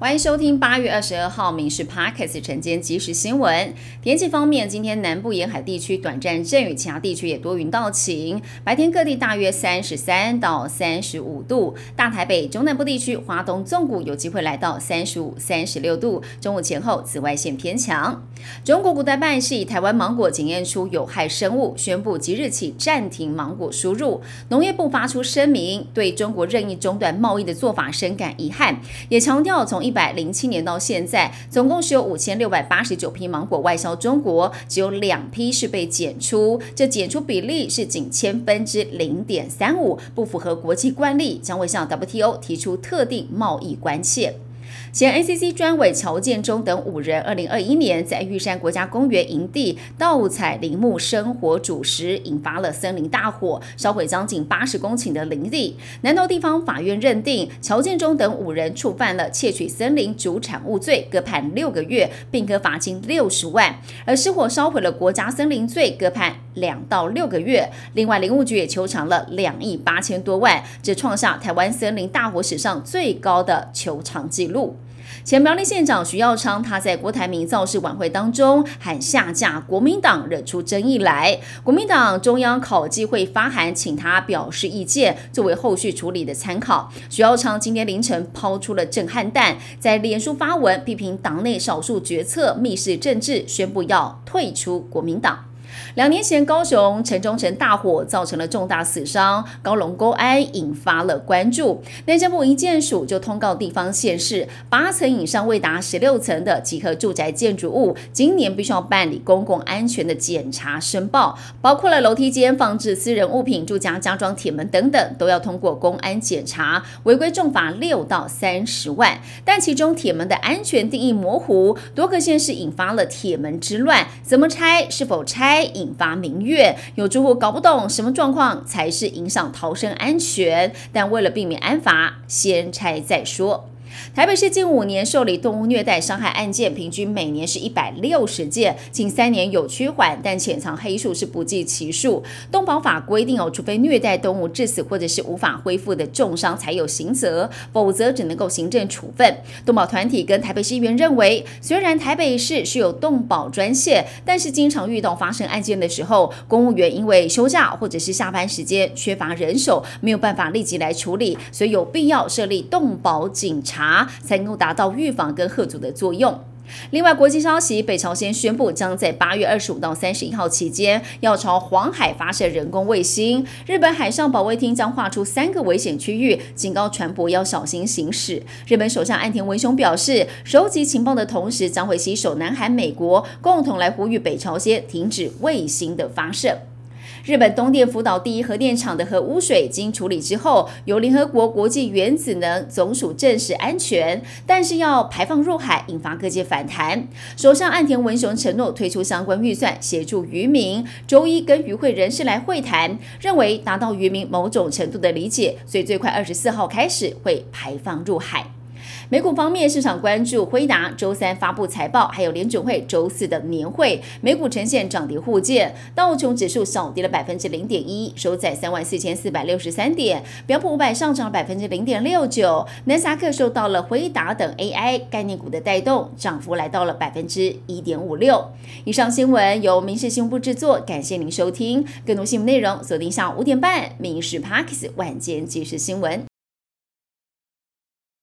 欢迎收听八月二十二号《民事 Parkes 晨间即时新闻》。天气方面，今天南部沿海地区短暂阵雨，其他地区也多云到晴。白天各地大约三十三到三十五度，大台北中南部地区、华东纵谷有机会来到三十五、三十六度。中午前后紫外线偏强。中国古代办是以台湾芒果检验出有害生物，宣布即日起暂停芒果输入。农业部发出声明，对中国任意中断贸易的做法深感遗憾，也强调从一百零七年到现在，总共是有五千六百八十九批芒果外销中国，只有两批是被检出，这检出比例是仅千分之零点三五，不符合国际惯例，将会向 WTO 提出特定贸易关切。前 ACC 专委乔建中等五人，二零二一年在玉山国家公园营地盗采林木生火煮食，引发了森林大火，烧毁将近八十公顷的林地。南投地方法院认定乔建中等五人触犯了窃取森林主产物罪，各判六个月，并可罚金六十万；而失火烧毁了国家森林罪，各判两到六个月。另外，林务局也求偿了两亿八千多万，这创下台湾森林大火史上最高的求偿记录。前苗栗县长徐耀昌，他在郭台铭造势晚会当中喊下架国民党，惹出争议来。国民党中央考纪会发函请他表示意见，作为后续处理的参考。徐耀昌今天凌晨抛出了震撼弹，在脸书发文批评党内少数决策密室政治，宣布要退出国民党。两年前，高雄城中城大火造成了重大死伤，高龙公安引发了关注。内政部一建署就通告地方县市，八层以上未达十六层的集合住宅建筑物，今年必须要办理公共安全的检查申报，包括了楼梯间放置私人物品、住家加装铁门等等，都要通过公安检查，违规重罚六到三十万。但其中铁门的安全定义模糊，多个县市引发了铁门之乱，怎么拆？是否拆？引发民怨，有住户搞不懂什么状况才是影响逃生安全，但为了避免安罚，先拆再说。台北市近五年受理动物虐待伤害案件，平均每年是一百六十件，近三年有趋缓，但潜藏黑数是不计其数。动保法规定哦，除非虐待动物致死或者是无法恢复的重伤才有刑责，否则只能够行政处分。动保团体跟台北市议员认为，虽然台北市是有动保专线，但是经常遇到发生案件的时候，公务员因为休假或者是下班时间缺乏人手，没有办法立即来处理，所以有必要设立动保警察。查才能够达到预防跟贺阻的作用。另外，国际消息，北朝鲜宣布将在八月二十五到三十一号期间，要朝黄海发射人工卫星。日本海上保卫厅将划出三个危险区域，警告船舶要小心行驶。日本首相岸田文雄表示，收集情报的同时，将会携手南韩、美国，共同来呼吁北朝鲜停止卫星的发射。日本东电福岛第一核电厂的核污水经处理之后，由联合国国际原子能总署证实安全，但是要排放入海，引发各界反弹。首相岸田文雄承诺推出相关预算协助渔民。周一跟渔会人士来会谈，认为达到渔民某种程度的理解，所以最快二十四号开始会排放入海。美股方面，市场关注辉达周三发布财报，还有联准会周四的年会。美股呈现涨跌互见，道琼指数小跌了百分之零点一，收在三万四千四百六十三点；标普五百上涨百分之零点六九。纳斯克受到了辉达等 AI 概念股的带动，涨幅来到了百分之一点五六。以上新闻由民事新闻部制作，感谢您收听。更多新闻内容锁定下午五点半《民事 Parks 晚间即时新闻》。